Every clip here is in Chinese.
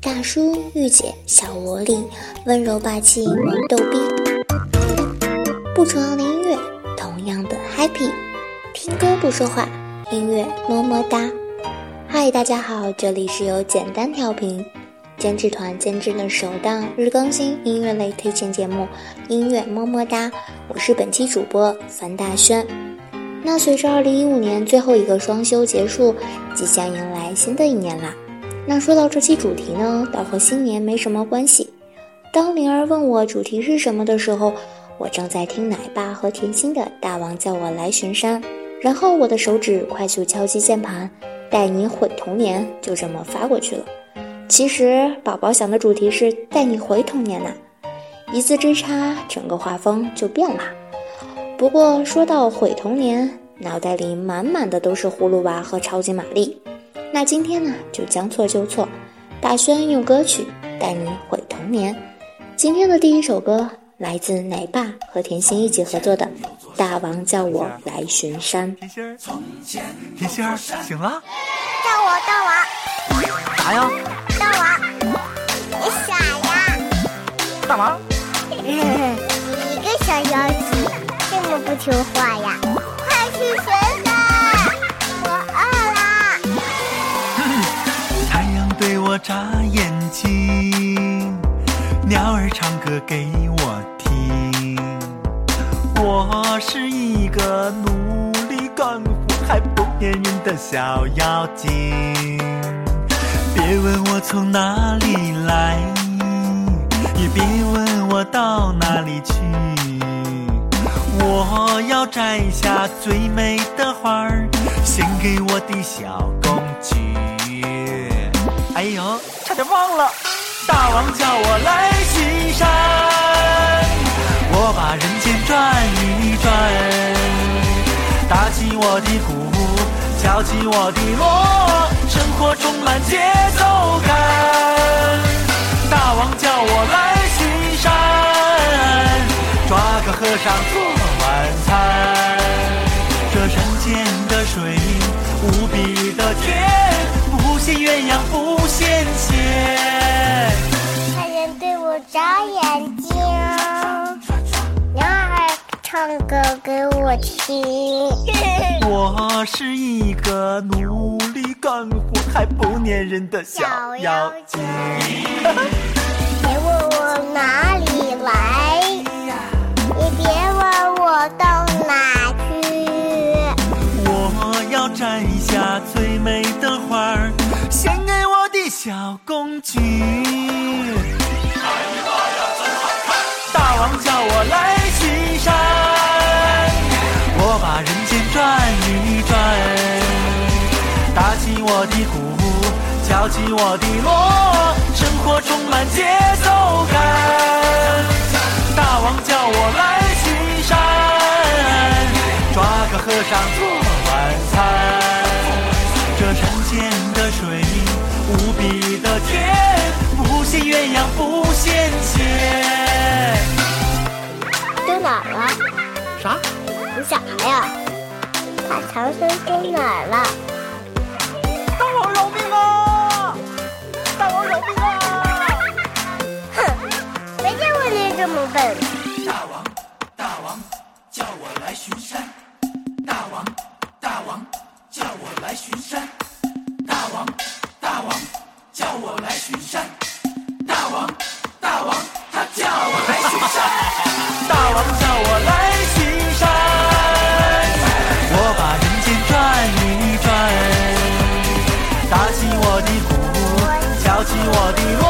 大叔、御姐、小萝莉，温柔霸气，萌逗逼，不崇昂的音乐，同样的 happy。听歌不说话，音乐么么哒。嗨，大家好，这里是由简单调频监制团监制的首档日更新音乐类推荐节目《音乐么么哒》，我是本期主播樊大轩。那随着二零一五年最后一个双休结束，即将迎来新的一年啦。那说到这期主题呢，倒和新年没什么关系。当灵儿问我主题是什么的时候，我正在听奶爸和甜心的《大王叫我来巡山》，然后我的手指快速敲击键盘，带你毁童年，就这么发过去了。其实宝宝想的主题是带你回童年呐，一字之差，整个画风就变了。不过说到毁童年，脑袋里满满的都是葫芦娃和超级玛丽。那今天呢，就将错就错，大轩用歌曲带你毁童年。今天的第一首歌来自奶爸和甜心一起合作的《大王叫我来巡山》。甜心儿，甜心儿醒了？叫我大王，啥呀？大王，你傻呀？大王，你个小妖说，话呀？快去寻吧，我饿了。太阳对我眨眼睛，鸟儿唱歌给我听。我是一个努力干活还不粘人的小妖精。别问我从哪里来，也别问我到哪里去。我要摘下最美的花儿，献给我的小公举。哎呦，差点忘了，大王叫我来巡山，我把人间转一转，打起我的鼓，敲起我的锣，生活充满节奏感。大王叫我来巡山，抓个和尚做做晚餐。这山间的水无比的甜，不羡鸳鸯不羡仙。太阳对我眨眼睛，鸟儿唱歌给我听。我是一个努力干活还不粘人的小妖精。我的鼓，敲起我的锣，生活充满节奏感。大王叫我来巡山，抓个和尚做晚餐。这山间的水无比的甜，不羡鸳鸯不羡仙。丢哪儿了？啥？你傻呀？把唐僧丢哪儿了？么笨。大王，大王，叫我来巡山。大王，大王，叫我来巡山。大王，大王，叫我来巡山。大王，大王，他叫我来巡山。大王叫我来巡山，我把人间转一转，打起我的鼓，敲起我的锣，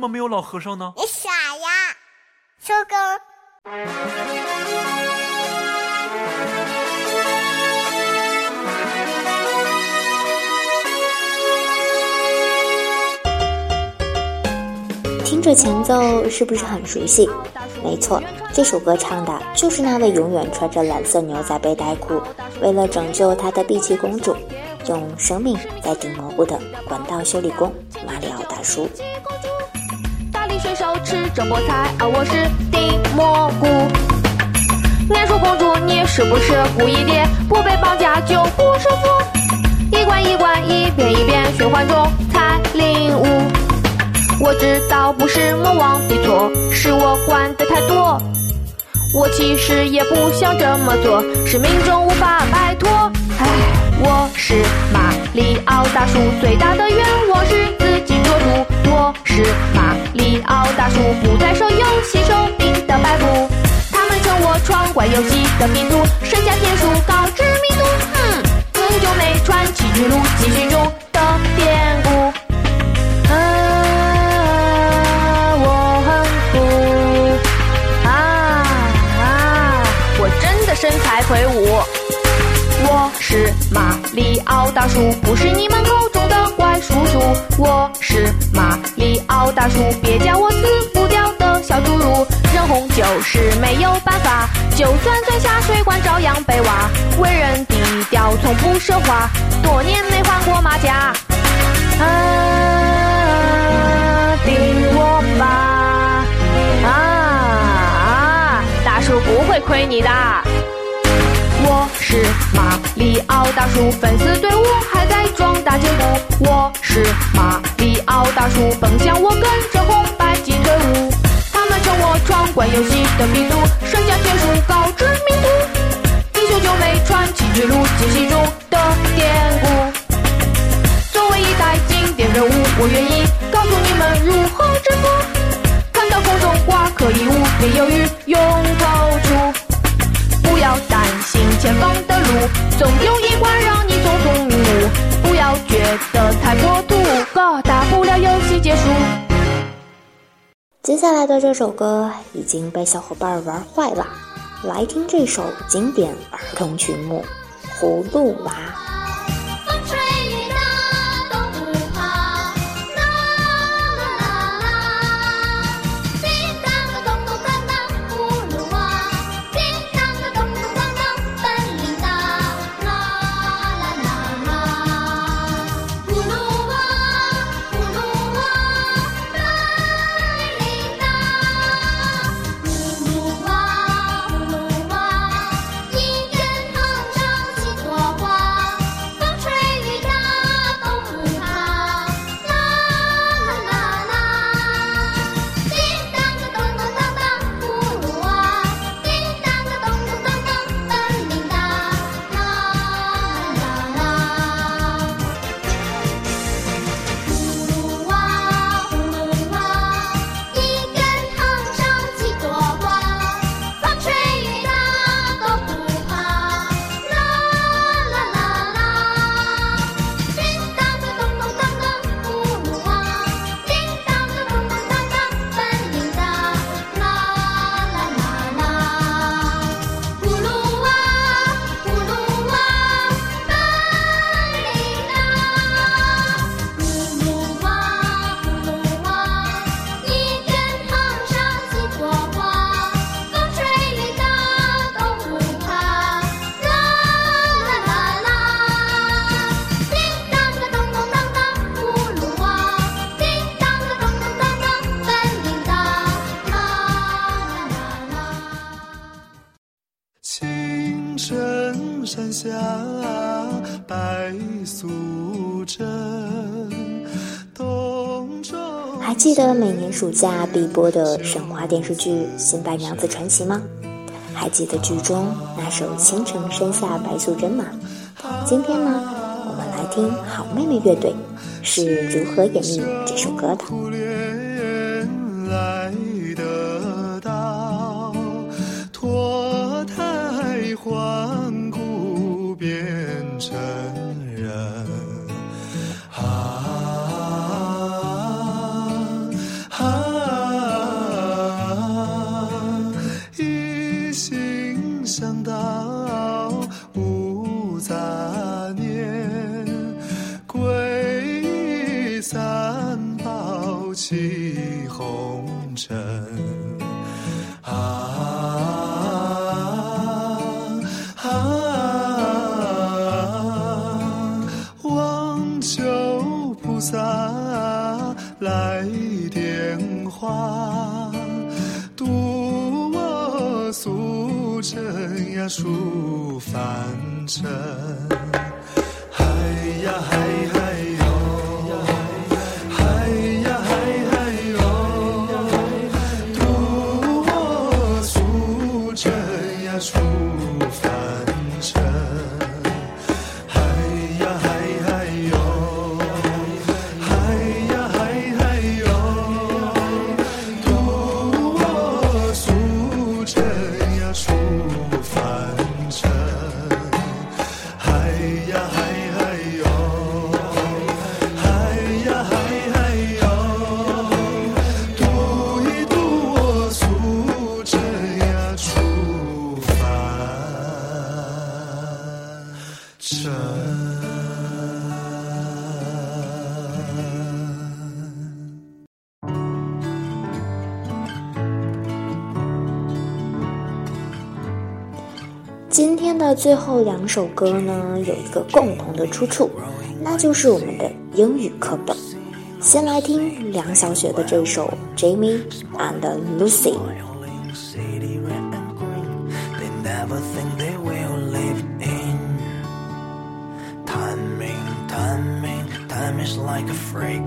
么没有老和尚呢？你傻呀？收工。听听着前奏是不是很熟悉？没错，这首歌唱的就是那位永远穿着蓝色牛仔背带裤，为了拯救他的碧琪公主，用生命在顶蘑菇的管道修理工马里奥大叔。水手吃着菠菜，而我是地蘑菇。年说公主，你是不是故意的？不被绑架就不舒服。一关一关，一遍一遍循环中才领悟。我知道不是魔王的错，是我管的太多。我其实也不想这么做，是命中无法摆脱。唉，我是马里奥大叔，最大的愿望是自的拼图，身价天数高知名度。哼，很久没穿奇之路继续中的典故。啊，我很酷，啊啊，我真的身材魁梧，我是马里奥大叔，不是你们口中的怪叔叔。我是马里奥大叔，别叫我死不小侏儒。人红就是没有办法，就算钻下水管照样被挖。为人低调，从不说话，多年没换过马甲。啊，顶我吧！啊，大叔不会亏你的。我是马里奥大叔，粉丝队伍还在壮大进步。我是马里奥大叔，奔向我跟着红。闯关游戏的名图，身价天数高知名度。英雄救美传奇之路，惊喜中的典故。作为一代经典人物，我愿意告诉你们如何制服。看到空中挂可以物，别犹豫，用头出。不要担心前方的路，总有一关让你匆匆迷路。不要觉得太过接下来的这首歌已经被小伙伴玩坏了，来听这首经典儿童曲目《葫芦娃》。暑假必播的神话电视剧《新白娘子传奇》吗？还记得剧中那首《青城山下白素贞》吗？今天呢，我们来听好妹妹乐队是如何演绎这首歌的。红尘啊啊！望求菩萨来点化，渡我素尘呀出凡尘。最后两首歌呢，有一个共同的出处，那就是我们的英语课本。先来听梁晓雪的这首《Jamie and Lucy》。Is like a freak.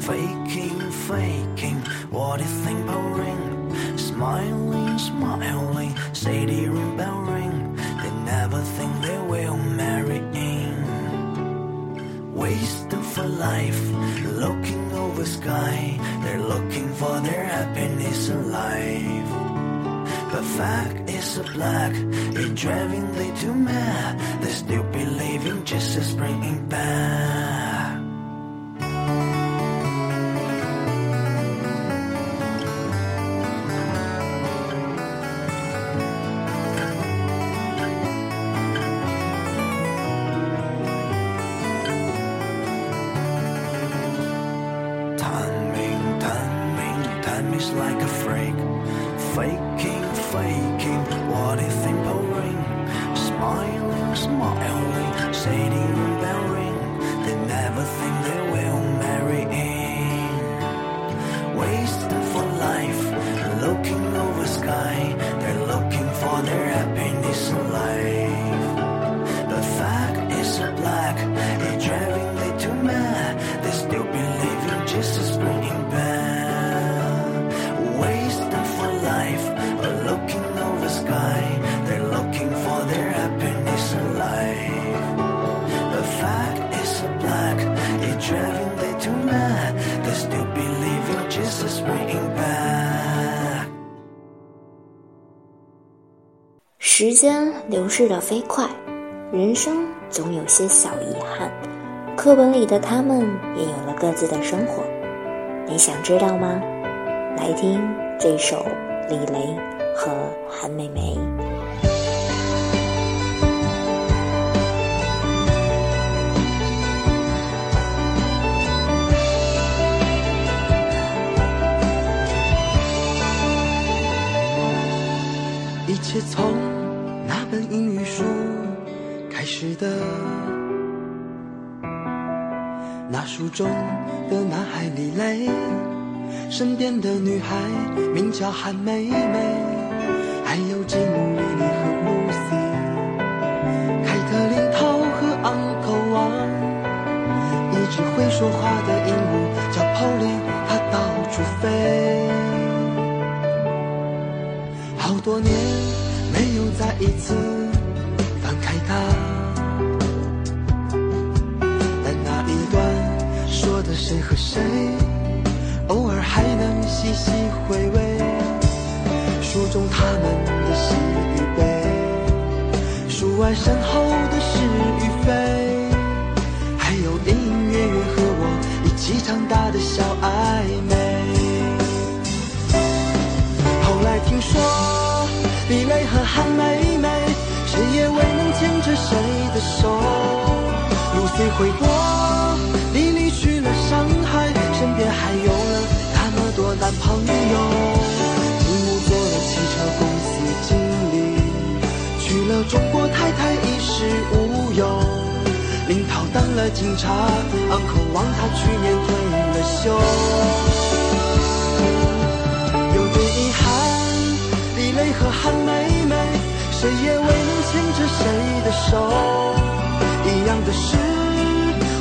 Faking, faking, what you think pouring? Smiling, smiling, city ring bell life, looking over sky. They're looking for their happiness in life. But fact is a black, it's driving they too mad. They still believing just is bringing back. sunlight. 时间流逝的飞快，人生总有些小遗憾。课本里的他们也有了各自的生活，你想知道吗？来听这首李雷和韩梅梅。一切从开始的。那书中的男孩李雷，身边的女孩名叫韩梅梅，还有吉姆、莉莉和露西，凯特琳、涛和昂口王，一只会说话的鹦鹉叫 Polly，它到处飞。好多年没有再一次翻开它，谁和谁，偶尔还能细细回味。书中他们的喜与悲，书外身后的是与非，还有隐隐约约和我一起长大的小暧昧。后来听说，李雷和韩梅梅，谁也未能牵着谁的手。露西回国，莉莉去了上海，身边还有了那么多男朋友。吉姆做了汽车公司经理，娶了中国太太衣食无忧。领导当了警察，昂口王他去年退了休。有点遗憾，李雷和韩梅梅，谁也未能牵着谁的手。一样的事，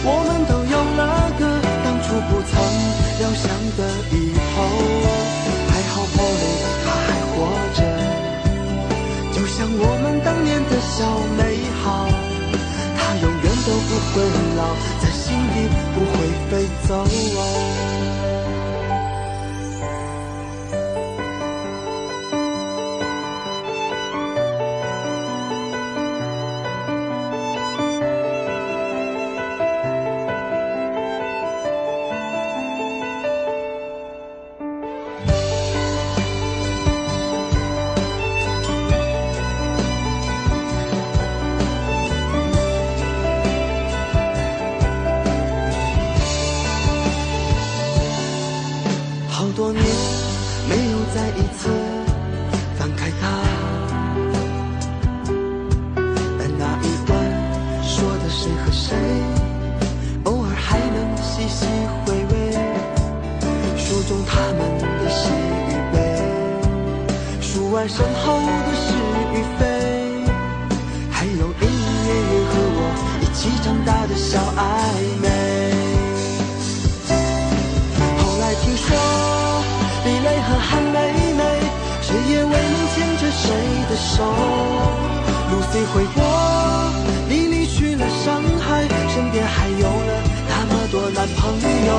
我们都不曾料想的以后。还好玻璃他还活着，就像我们当年的小美好，他永远都不会老，在心底谁和谁，偶尔还能细细回味，书中他们的喜与悲，书外身后的是与非，还有隐隐约约和我一起长大的小暧昧。后来听说，李雷和韩梅梅，谁也未能牵着谁的手。Lucy 回国，边还有了那么多男朋友。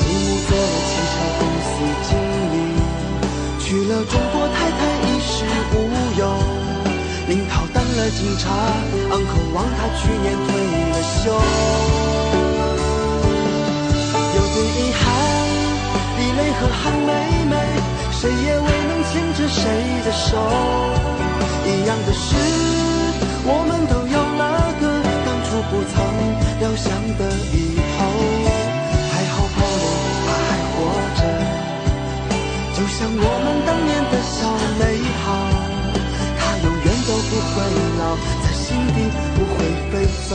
吉姆做了汽车公司经理，娶了中国太太衣食无忧。领导当了警察，uncle 王他去年退了休。有点遗憾，李雷和韩梅梅，谁也未能牵着谁的手。一样的事，我们都有了个不曾料想的以后。还好保罗还活着，就像我们当年的小美好，他永远都不会老，在心底不会飞走。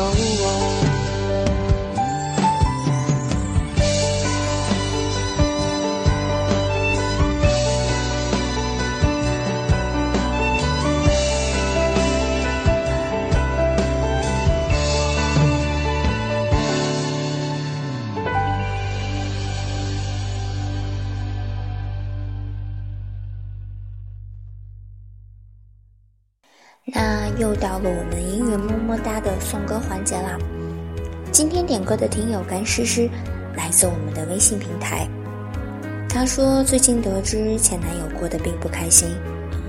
到了我们音乐么么哒的送歌环节啦。今天点歌的听友甘诗诗，来自我们的微信平台。她说最近得知前男友过得并不开心，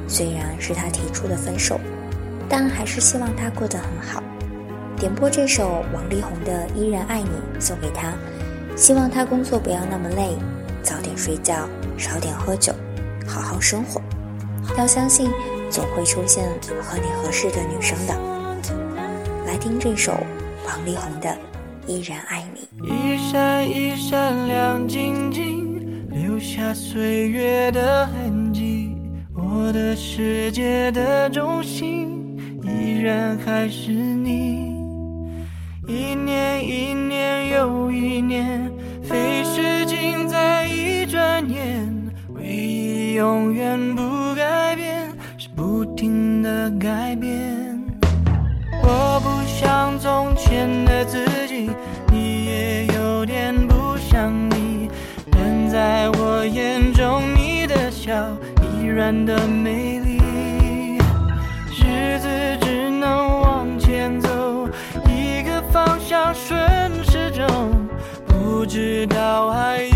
虽然是他提出的分手，但还是希望他过得很好。点播这首王力宏的《依然爱你》送给他，希望他工作不要那么累，早点睡觉，少点喝酒，好好生活。要相信。总会出现和你合适的女生的。来听这首王力宏的《依然爱你》。一闪一闪亮晶晶，留下岁月的痕迹。我的世界的中心，依然还是你。一年一年又一年，飞逝尽在一转眼，唯一永远不。停的改变。我不像从前的自己，你也有点不像你。但在我眼中，你的笑依然的美丽。日子只能往前走，一个方向顺时钟，不知道还有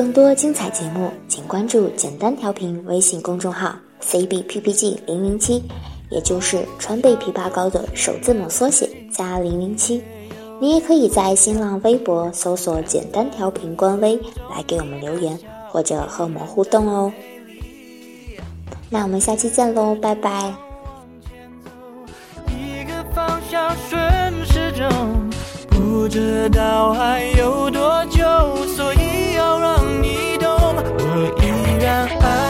更多精彩节目，请关注“简单调频”微信公众号 “cbppg 零零七”，也就是川贝枇杷膏的首字母缩写加零零七。你也可以在新浪微博搜索“简单调频”官微来给我们留言，或者和我们互动哦。那我们下期见喽，拜拜。样顺时钟，不知道还有多久，所以要让你懂，我依然爱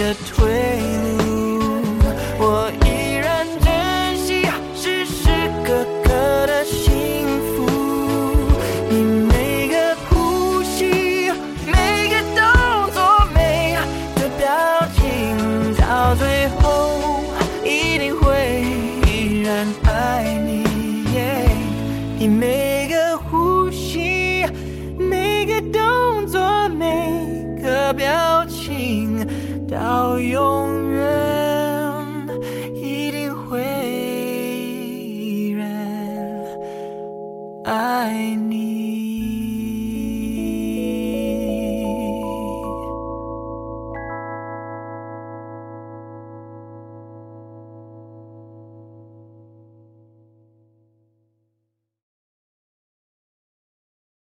的退路。我